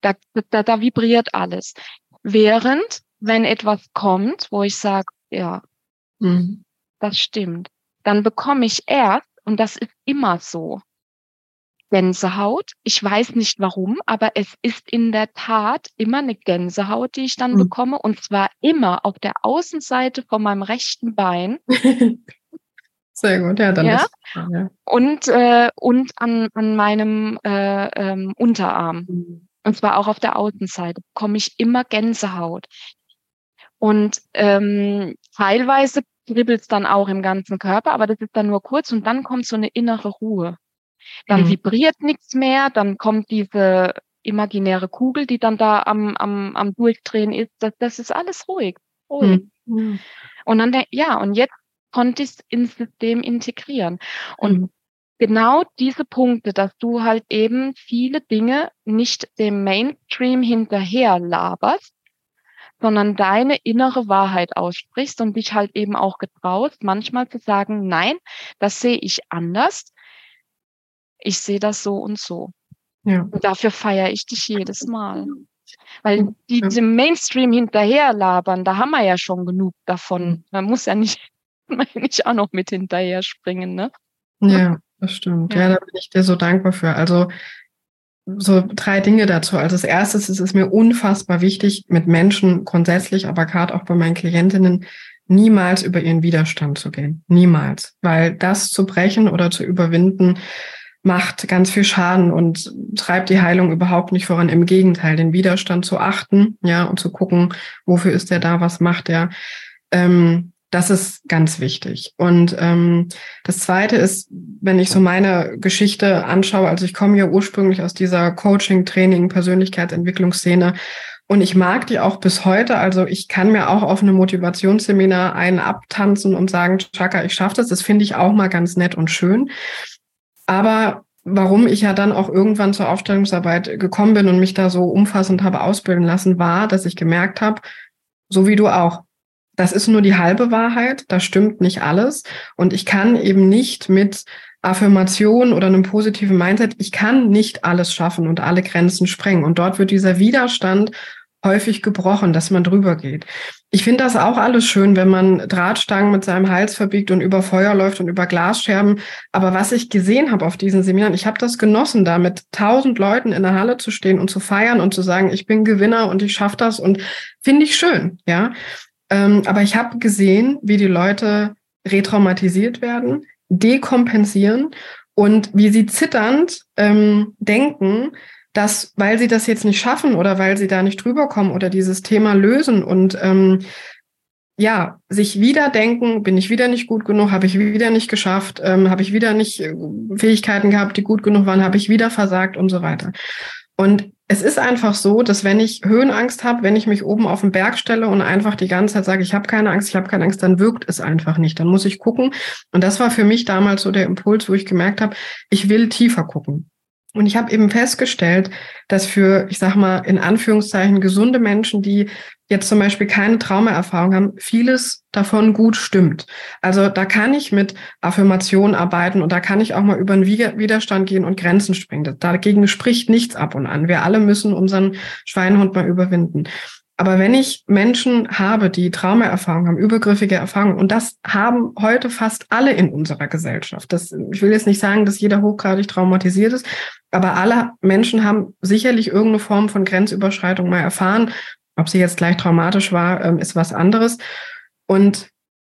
Da, da, da vibriert alles. Während, wenn etwas kommt, wo ich sage, ja, mhm. das stimmt, dann bekomme ich erst, und das ist immer so, Gänsehaut. Ich weiß nicht warum, aber es ist in der Tat immer eine Gänsehaut, die ich dann mhm. bekomme, und zwar immer auf der Außenseite von meinem rechten Bein. *laughs* Sehr gut, ja, dann ja? Ist, ja. Und, äh, und an, an meinem äh, ähm, Unterarm. Mhm. Und zwar auch auf der Außenseite bekomme ich immer Gänsehaut. Und ähm, teilweise kribbelt es dann auch im ganzen Körper, aber das ist dann nur kurz und dann kommt so eine innere Ruhe. Dann mhm. vibriert nichts mehr, dann kommt diese imaginäre Kugel, die dann da am, am, am Durchdrehen ist. Das, das ist alles ruhig. ruhig. Mhm. Und dann, ja, und jetzt konnte ich es ins System integrieren. Und mhm. genau diese Punkte, dass du halt eben viele Dinge nicht dem Mainstream hinterher laberst, sondern deine innere Wahrheit aussprichst und dich halt eben auch getraust, manchmal zu sagen, nein, das sehe ich anders ich sehe das so und so. Ja. Und dafür feiere ich dich jedes Mal. Weil die ja. dem Mainstream hinterherlabern, da haben wir ja schon genug davon. Man muss ja nicht, *laughs* nicht auch noch mit hinterher springen, ne? Ja, das stimmt. Ja. ja, da bin ich dir so dankbar für. Also so drei Dinge dazu. Also das erste ist, es ist mir unfassbar wichtig, mit Menschen grundsätzlich, aber gerade auch bei meinen Klientinnen, niemals über ihren Widerstand zu gehen. Niemals. Weil das zu brechen oder zu überwinden, macht ganz viel Schaden und treibt die Heilung überhaupt nicht voran. Im Gegenteil, den Widerstand zu achten, ja, und zu gucken, wofür ist der da, was macht der. Ähm, das ist ganz wichtig. Und ähm, das Zweite ist, wenn ich so meine Geschichte anschaue, also ich komme ja ursprünglich aus dieser Coaching, Training, Persönlichkeitsentwicklungsszene und ich mag die auch bis heute. Also ich kann mir auch auf einem Motivationsseminar einen abtanzen und sagen, Chaka, ich schaffe das. Das finde ich auch mal ganz nett und schön. Aber warum ich ja dann auch irgendwann zur Aufstellungsarbeit gekommen bin und mich da so umfassend habe ausbilden lassen, war, dass ich gemerkt habe, so wie du auch, das ist nur die halbe Wahrheit, da stimmt nicht alles. Und ich kann eben nicht mit Affirmation oder einem positiven Mindset, ich kann nicht alles schaffen und alle Grenzen sprengen. Und dort wird dieser Widerstand häufig gebrochen, dass man drüber geht. Ich finde das auch alles schön, wenn man Drahtstangen mit seinem Hals verbiegt und über Feuer läuft und über Glasscherben. Aber was ich gesehen habe auf diesen Seminaren, ich habe das genossen, da mit tausend Leuten in der Halle zu stehen und zu feiern und zu sagen, ich bin Gewinner und ich schaffe das und finde ich schön, ja. Ähm, aber ich habe gesehen, wie die Leute retraumatisiert werden, dekompensieren und wie sie zitternd ähm, denken, dass, weil sie das jetzt nicht schaffen oder weil sie da nicht drüber kommen oder dieses Thema lösen und ähm, ja, sich wieder denken, bin ich wieder nicht gut genug, habe ich wieder nicht geschafft, ähm, habe ich wieder nicht äh, Fähigkeiten gehabt, die gut genug waren, habe ich wieder versagt und so weiter. Und es ist einfach so, dass wenn ich Höhenangst habe, wenn ich mich oben auf den Berg stelle und einfach die ganze Zeit sage, ich habe keine Angst, ich habe keine Angst, dann wirkt es einfach nicht. Dann muss ich gucken. Und das war für mich damals so der Impuls, wo ich gemerkt habe, ich will tiefer gucken. Und ich habe eben festgestellt, dass für, ich sag mal, in Anführungszeichen gesunde Menschen, die jetzt zum Beispiel keine Traumaerfahrung haben, vieles davon gut stimmt. Also da kann ich mit Affirmationen arbeiten und da kann ich auch mal über einen Widerstand gehen und Grenzen springen. Dagegen spricht nichts ab und an. Wir alle müssen unseren Schweinehund mal überwinden. Aber wenn ich Menschen habe, die Traumaerfahrungen haben, übergriffige Erfahrungen, und das haben heute fast alle in unserer Gesellschaft. Das, ich will jetzt nicht sagen, dass jeder hochgradig traumatisiert ist, aber alle Menschen haben sicherlich irgendeine Form von Grenzüberschreitung mal erfahren. Ob sie jetzt gleich traumatisch war, ähm, ist was anderes. Und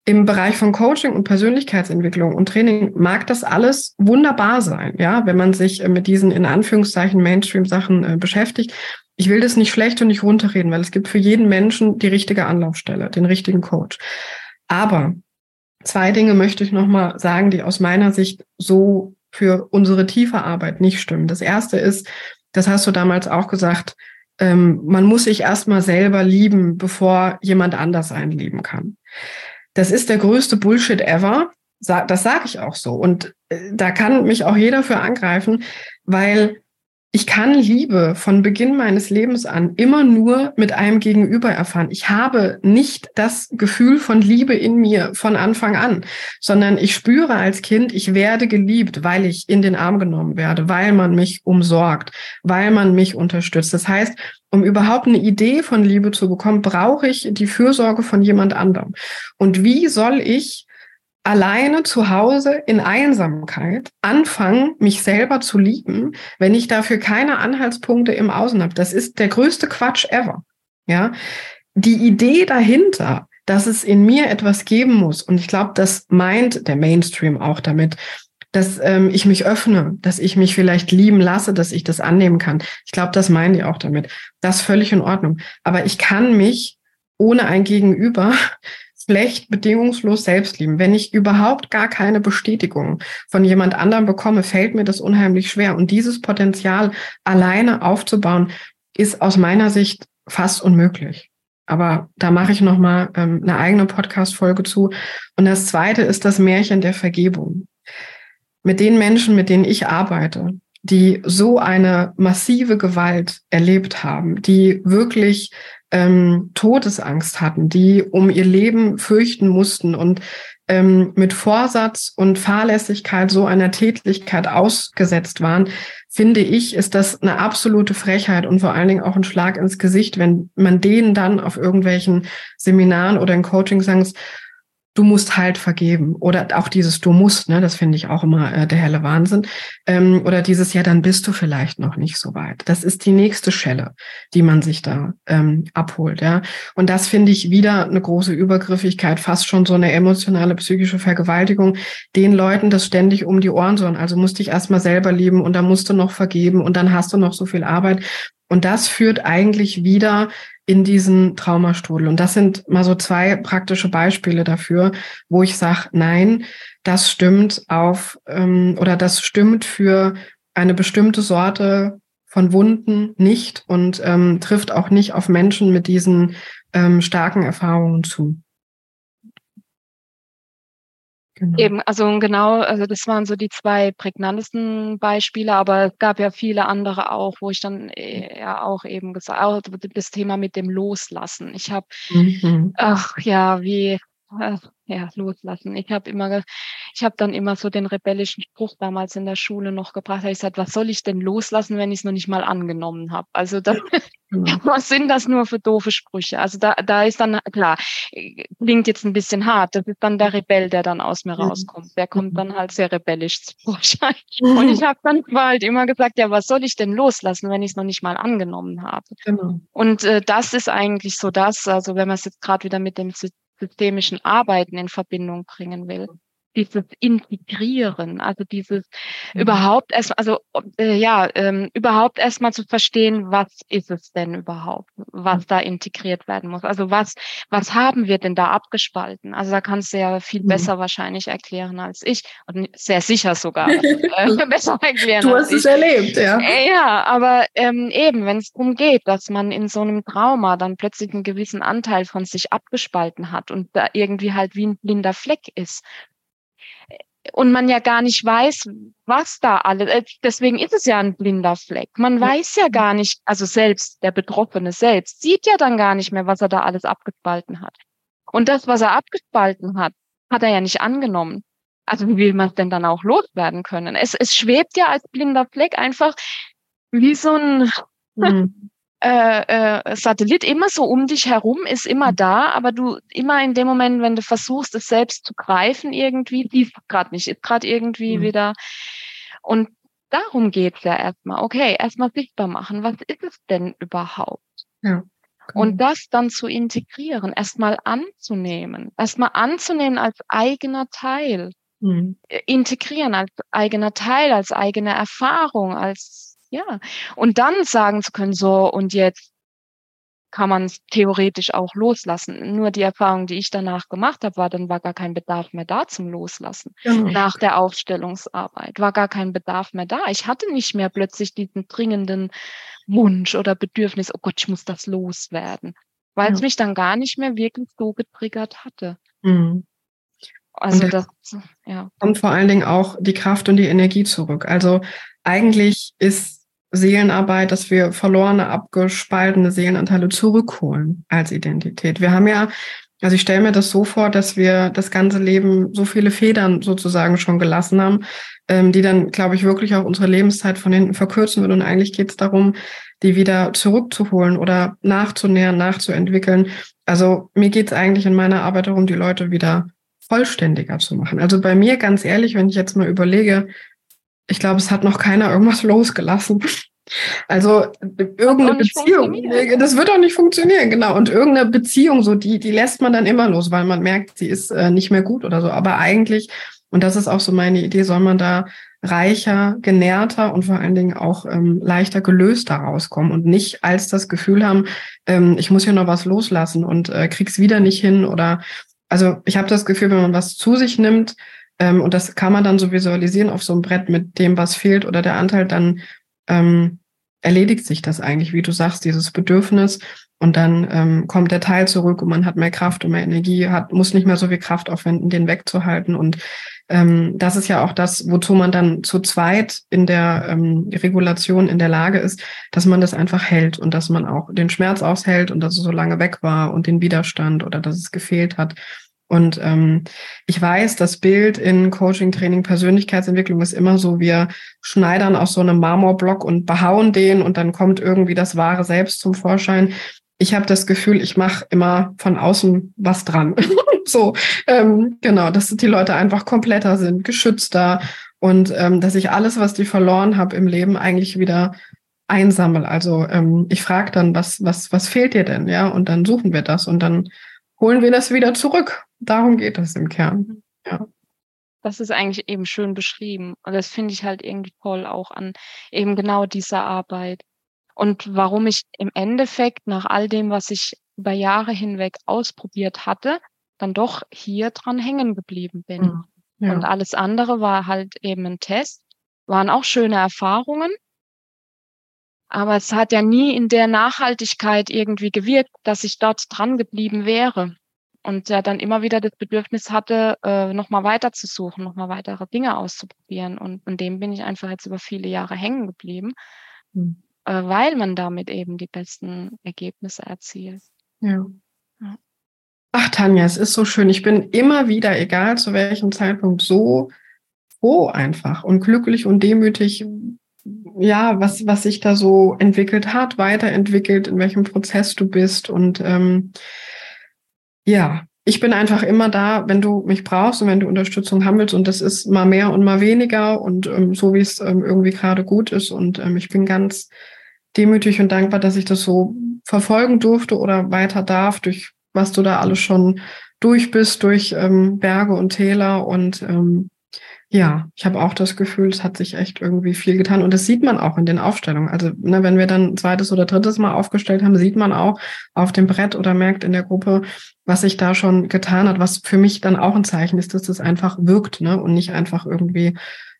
im Bereich von Coaching und Persönlichkeitsentwicklung und Training mag das alles wunderbar sein, ja, wenn man sich äh, mit diesen in Anführungszeichen Mainstream-Sachen äh, beschäftigt. Ich will das nicht schlecht und nicht runterreden, weil es gibt für jeden Menschen die richtige Anlaufstelle, den richtigen Coach. Aber zwei Dinge möchte ich nochmal sagen, die aus meiner Sicht so für unsere tiefe Arbeit nicht stimmen. Das erste ist, das hast du damals auch gesagt, ähm, man muss sich erstmal selber lieben, bevor jemand anders einen lieben kann. Das ist der größte Bullshit ever. Das sage ich auch so. Und äh, da kann mich auch jeder für angreifen, weil ich kann Liebe von Beginn meines Lebens an immer nur mit einem Gegenüber erfahren. Ich habe nicht das Gefühl von Liebe in mir von Anfang an, sondern ich spüre als Kind, ich werde geliebt, weil ich in den Arm genommen werde, weil man mich umsorgt, weil man mich unterstützt. Das heißt, um überhaupt eine Idee von Liebe zu bekommen, brauche ich die Fürsorge von jemand anderem. Und wie soll ich alleine zu Hause in Einsamkeit anfangen, mich selber zu lieben, wenn ich dafür keine Anhaltspunkte im Außen habe. Das ist der größte Quatsch ever. Ja, die Idee dahinter, dass es in mir etwas geben muss, und ich glaube, das meint der Mainstream auch damit, dass ähm, ich mich öffne, dass ich mich vielleicht lieben lasse, dass ich das annehmen kann. Ich glaube, das meinen die auch damit. Das ist völlig in Ordnung. Aber ich kann mich ohne ein Gegenüber schlecht bedingungslos selbst lieben. Wenn ich überhaupt gar keine Bestätigung von jemand anderem bekomme, fällt mir das unheimlich schwer. Und dieses Potenzial alleine aufzubauen, ist aus meiner Sicht fast unmöglich. Aber da mache ich noch mal ähm, eine eigene Podcast-Folge zu. Und das zweite ist das Märchen der Vergebung. Mit den Menschen, mit denen ich arbeite, die so eine massive Gewalt erlebt haben, die wirklich ähm, Todesangst hatten, die um ihr Leben fürchten mussten und ähm, mit Vorsatz und Fahrlässigkeit so einer Tätlichkeit ausgesetzt waren, finde ich, ist das eine absolute Frechheit und vor allen Dingen auch ein Schlag ins Gesicht, wenn man denen dann auf irgendwelchen Seminaren oder in Coachings sagt, du musst halt vergeben. Oder auch dieses du musst, ne, das finde ich auch immer äh, der helle Wahnsinn. Ähm, oder dieses, ja, dann bist du vielleicht noch nicht so weit. Das ist die nächste Schelle, die man sich da ähm, abholt, ja. Und das finde ich wieder eine große Übergriffigkeit, fast schon so eine emotionale, psychische Vergewaltigung, den Leuten das ständig um die Ohren sollen. Also musst dich erstmal selber lieben und dann musst du noch vergeben und dann hast du noch so viel Arbeit. Und das führt eigentlich wieder in diesen Traumastrudel. Und das sind mal so zwei praktische Beispiele dafür, wo ich sage, nein, das stimmt auf ähm, oder das stimmt für eine bestimmte Sorte von Wunden nicht und ähm, trifft auch nicht auf Menschen mit diesen ähm, starken Erfahrungen zu. Genau. Eben, also genau, also das waren so die zwei prägnantesten Beispiele, aber es gab ja viele andere auch, wo ich dann äh, ja auch eben gesagt, auch das Thema mit dem Loslassen. Ich habe, mhm. ach ja, wie äh, ja, loslassen. Ich habe immer, ich habe dann immer so den rebellischen Spruch damals in der Schule noch gebracht. Ich gesagt, was soll ich denn loslassen, wenn ich es noch nicht mal angenommen habe? Also das, *laughs* genau. was sind das nur für doofe Sprüche? Also da, da ist dann klar, klingt jetzt ein bisschen hart. Das ist dann der Rebell, der dann aus mir rauskommt. Der kommt mhm. dann halt sehr rebellisch zu *laughs* Vorschein. Und ich habe dann halt immer gesagt, ja, was soll ich denn loslassen, wenn ich es noch nicht mal angenommen habe? Genau. Und äh, das ist eigentlich so das. Also wenn man es jetzt gerade wieder mit dem systemischen Arbeiten in Verbindung bringen will dieses Integrieren, also dieses mhm. überhaupt erst, also äh, ja, ähm, überhaupt erstmal zu verstehen, was ist es denn überhaupt, was mhm. da integriert werden muss. Also was, was haben wir denn da abgespalten? Also da kannst du ja viel mhm. besser wahrscheinlich erklären als ich und sehr sicher sogar äh, *laughs* *laughs* besser erklären. Du hast es erlebt, ja. Äh, ja, aber ähm, eben, wenn es darum geht, dass man in so einem Trauma dann plötzlich einen gewissen Anteil von sich abgespalten hat und da irgendwie halt wie ein blinder Fleck ist und man ja gar nicht weiß, was da alles, äh, deswegen ist es ja ein blinder Fleck. Man weiß ja gar nicht, also selbst der Betroffene selbst sieht ja dann gar nicht mehr, was er da alles abgespalten hat. Und das, was er abgespalten hat, hat er ja nicht angenommen. Also wie will man es denn dann auch loswerden können? Es, es schwebt ja als blinder Fleck einfach wie so ein, mhm. Äh, äh, Satellit immer so um dich herum, ist immer mhm. da, aber du immer in dem Moment, wenn du versuchst, es selbst zu greifen, irgendwie, die gerade nicht, ist gerade irgendwie mhm. wieder. Und darum geht's ja erstmal. Okay, erstmal sichtbar machen. Was ist es denn überhaupt? Ja. Und genau. das dann zu integrieren, erstmal anzunehmen, erstmal anzunehmen als eigener Teil, mhm. integrieren als eigener Teil, als eigene Erfahrung, als, ja. Und dann sagen zu können, so, und jetzt kann man es theoretisch auch loslassen. Nur die Erfahrung, die ich danach gemacht habe, war, dann war gar kein Bedarf mehr da zum Loslassen. Genau. Nach der Aufstellungsarbeit war gar kein Bedarf mehr da. Ich hatte nicht mehr plötzlich diesen dringenden Wunsch oder Bedürfnis, oh Gott, ich muss das loswerden, weil ja. es mich dann gar nicht mehr wirklich so getriggert hatte. Mhm. Also das, ja. Kommt vor allen Dingen auch die Kraft und die Energie zurück. Also eigentlich ist Seelenarbeit, dass wir verlorene, abgespaltene Seelenanteile zurückholen als Identität. Wir haben ja, also ich stelle mir das so vor, dass wir das ganze Leben so viele Federn sozusagen schon gelassen haben, ähm, die dann, glaube ich, wirklich auch unsere Lebenszeit von hinten verkürzen würden. Und eigentlich geht es darum, die wieder zurückzuholen oder nachzunähern, nachzuentwickeln. Also mir geht es eigentlich in meiner Arbeit darum, die Leute wieder vollständiger zu machen. Also bei mir ganz ehrlich, wenn ich jetzt mal überlege, ich glaube, es hat noch keiner irgendwas losgelassen. *laughs* Also irgendeine Beziehung, das wird auch nicht funktionieren, genau. Und irgendeine Beziehung, so die, die lässt man dann immer los, weil man merkt, sie ist äh, nicht mehr gut oder so. Aber eigentlich, und das ist auch so meine Idee, soll man da reicher, genährter und vor allen Dingen auch ähm, leichter gelöster rauskommen und nicht als das Gefühl haben, ähm, ich muss hier noch was loslassen und äh, krieg's wieder nicht hin oder also ich habe das Gefühl, wenn man was zu sich nimmt, ähm, und das kann man dann so visualisieren auf so einem Brett mit dem, was fehlt oder der Anteil, dann ähm, erledigt sich das eigentlich, wie du sagst, dieses Bedürfnis. Und dann ähm, kommt der Teil zurück und man hat mehr Kraft und mehr Energie, hat, muss nicht mehr so viel Kraft aufwenden, den wegzuhalten. Und ähm, das ist ja auch das, wozu man dann zu zweit in der ähm, Regulation in der Lage ist, dass man das einfach hält und dass man auch den Schmerz aushält und dass es so lange weg war und den Widerstand oder dass es gefehlt hat. Und ähm, ich weiß, das Bild in Coaching, Training, Persönlichkeitsentwicklung ist immer so, wir schneidern aus so einem Marmorblock und behauen den und dann kommt irgendwie das wahre Selbst zum Vorschein. Ich habe das Gefühl, ich mache immer von außen was dran. *laughs* so, ähm, genau, dass die Leute einfach kompletter sind, geschützter und ähm, dass ich alles, was die verloren habe im Leben, eigentlich wieder einsammel. Also ähm, ich frage dann, was, was, was fehlt dir denn? Ja, und dann suchen wir das und dann holen wir das wieder zurück. Darum geht es im Kern. Ja. Das ist eigentlich eben schön beschrieben. Und das finde ich halt irgendwie toll auch an eben genau dieser Arbeit. Und warum ich im Endeffekt nach all dem, was ich über Jahre hinweg ausprobiert hatte, dann doch hier dran hängen geblieben bin. Mhm. Ja. Und alles andere war halt eben ein Test, waren auch schöne Erfahrungen. Aber es hat ja nie in der Nachhaltigkeit irgendwie gewirkt, dass ich dort dran geblieben wäre und ja dann immer wieder das Bedürfnis hatte, äh, nochmal weiter zu suchen, nochmal weitere Dinge auszuprobieren. Und von dem bin ich einfach jetzt über viele Jahre hängen geblieben, mhm. äh, weil man damit eben die besten Ergebnisse erzielt. Ja. ja. Ach, Tanja, es ist so schön. Ich bin immer wieder, egal zu welchem Zeitpunkt, so froh einfach und glücklich und demütig, ja, was, was sich da so entwickelt hat, weiterentwickelt, in welchem Prozess du bist und ähm, ja, ich bin einfach immer da, wenn du mich brauchst und wenn du Unterstützung haben willst. Und das ist mal mehr und mal weniger und ähm, so, wie es ähm, irgendwie gerade gut ist. Und ähm, ich bin ganz demütig und dankbar, dass ich das so verfolgen durfte oder weiter darf, durch was du da alles schon durch bist, durch ähm, Berge und Täler. Und ähm, ja, ich habe auch das Gefühl, es hat sich echt irgendwie viel getan. Und das sieht man auch in den Aufstellungen. Also, ne, wenn wir dann zweites oder drittes Mal aufgestellt haben, sieht man auch auf dem Brett oder merkt in der Gruppe, was sich da schon getan hat, was für mich dann auch ein Zeichen ist, dass es einfach wirkt, ne? Und nicht einfach irgendwie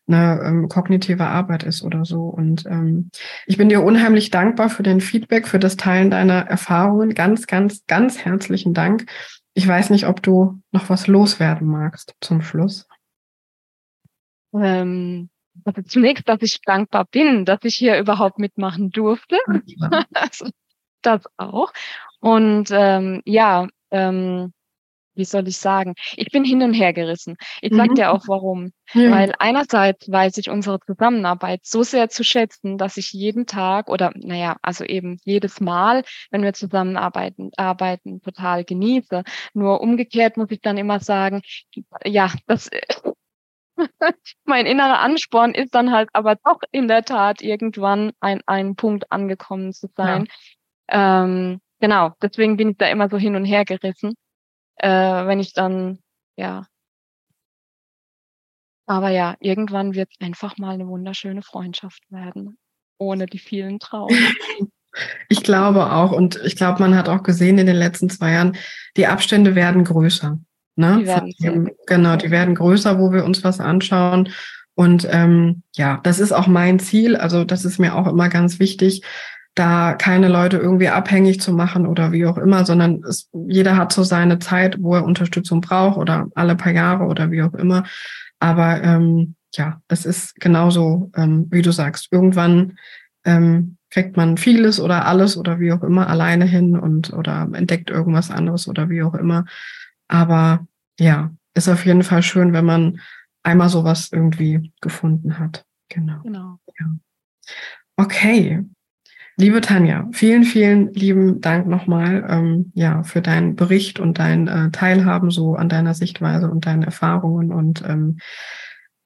eine ähm, kognitive Arbeit ist oder so. Und ähm, ich bin dir unheimlich dankbar für den Feedback, für das Teilen deiner Erfahrungen. Ganz, ganz, ganz herzlichen Dank. Ich weiß nicht, ob du noch was loswerden magst zum Schluss. Ähm, also zunächst, dass ich dankbar bin, dass ich hier überhaupt mitmachen durfte. *laughs* also, das auch. Und ähm, ja, ähm, wie soll ich sagen? Ich bin hin und her gerissen. Ich sag mhm. dir auch warum. Ja. Weil einerseits weiß ich unsere Zusammenarbeit so sehr zu schätzen, dass ich jeden Tag oder naja, also eben jedes Mal, wenn wir zusammenarbeiten, arbeiten, total genieße. Nur umgekehrt muss ich dann immer sagen, ja, das *laughs* mein innerer Ansporn ist dann halt aber doch in der Tat irgendwann ein, ein Punkt angekommen zu sein. Ja. Ähm, genau, deswegen bin ich da immer so hin und her gerissen, äh, wenn ich dann, ja. Aber ja, irgendwann wird es einfach mal eine wunderschöne Freundschaft werden, ohne die vielen Trauben. *laughs* Ich glaube auch, und ich glaube, man hat auch gesehen in den letzten zwei Jahren, die Abstände werden größer. Ne? Die dem, genau, die werden größer, wo wir uns was anschauen. Und ähm, ja, das ist auch mein Ziel. Also das ist mir auch immer ganz wichtig, da keine Leute irgendwie abhängig zu machen oder wie auch immer, sondern es, jeder hat so seine Zeit, wo er Unterstützung braucht oder alle paar Jahre oder wie auch immer. Aber ähm, ja, es ist genauso, ähm, wie du sagst. Irgendwann ähm, kriegt man vieles oder alles oder wie auch immer alleine hin und oder entdeckt irgendwas anderes oder wie auch immer. Aber ja, ist auf jeden Fall schön, wenn man einmal sowas irgendwie gefunden hat. Genau. Genau. Ja. Okay. Liebe Tanja, vielen, vielen lieben Dank nochmal ähm, ja, für deinen Bericht und dein äh, Teilhaben so an deiner Sichtweise und deinen Erfahrungen. Und ähm,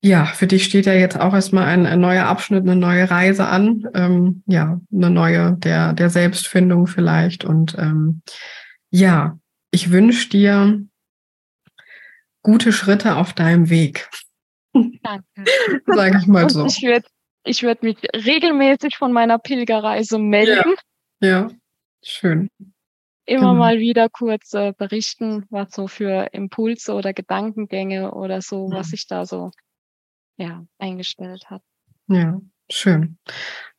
ja, für dich steht ja jetzt auch erstmal ein, ein neuer Abschnitt, eine neue Reise an. Ähm, ja, eine neue der, der Selbstfindung vielleicht. Und ähm, ja, ich wünsche dir gute Schritte auf deinem Weg. Danke. *laughs* Sage ich mal so. ich würde ich würd mich regelmäßig von meiner Pilgerreise melden. Ja, ja. schön. Immer genau. mal wieder kurz äh, berichten, was so für Impulse oder Gedankengänge oder so, ja. was sich da so ja, eingestellt hat. Ja, schön.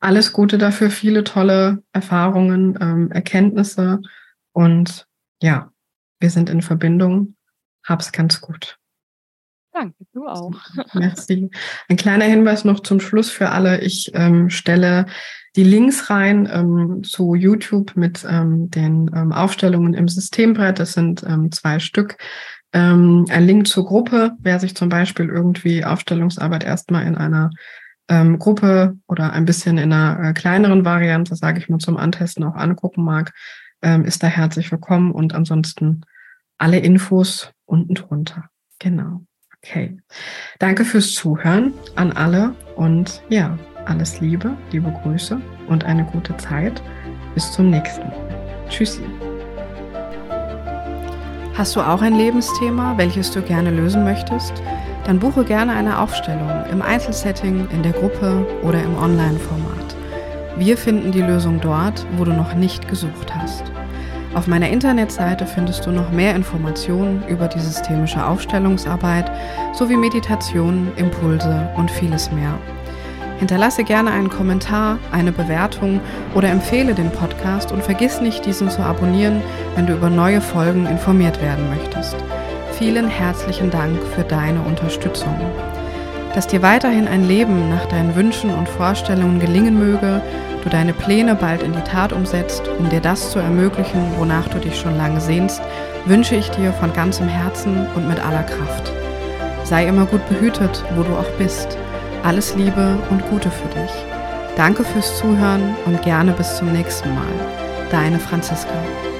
Alles Gute dafür, viele tolle Erfahrungen, ähm, Erkenntnisse und ja, wir sind in Verbindung hab's ganz gut. Danke, du auch. *laughs* Merci. Ein kleiner Hinweis noch zum Schluss für alle. Ich ähm, stelle die Links rein ähm, zu YouTube mit ähm, den ähm, Aufstellungen im Systembrett. Das sind ähm, zwei Stück. Ähm, ein Link zur Gruppe, wer sich zum Beispiel irgendwie Aufstellungsarbeit erstmal in einer ähm, Gruppe oder ein bisschen in einer äh, kleineren Variante, sage ich mal, zum Antesten auch angucken mag, ähm, ist da herzlich willkommen. Und ansonsten alle Infos unten drunter. Genau. Okay. Danke fürs Zuhören an alle und ja, alles Liebe, liebe Grüße und eine gute Zeit. Bis zum nächsten. Tschüssi. Hast du auch ein Lebensthema, welches du gerne lösen möchtest? Dann buche gerne eine Aufstellung im Einzelsetting, in der Gruppe oder im Online-Format. Wir finden die Lösung dort, wo du noch nicht gesucht hast. Auf meiner Internetseite findest du noch mehr Informationen über die systemische Aufstellungsarbeit sowie Meditationen, Impulse und vieles mehr. Hinterlasse gerne einen Kommentar, eine Bewertung oder empfehle den Podcast und vergiss nicht, diesen zu abonnieren, wenn du über neue Folgen informiert werden möchtest. Vielen herzlichen Dank für deine Unterstützung. Dass dir weiterhin ein Leben nach deinen Wünschen und Vorstellungen gelingen möge, du deine Pläne bald in die Tat umsetzt, um dir das zu ermöglichen, wonach du dich schon lange sehnst, wünsche ich dir von ganzem Herzen und mit aller Kraft. Sei immer gut behütet, wo du auch bist. Alles Liebe und Gute für dich. Danke fürs Zuhören und gerne bis zum nächsten Mal. Deine Franziska.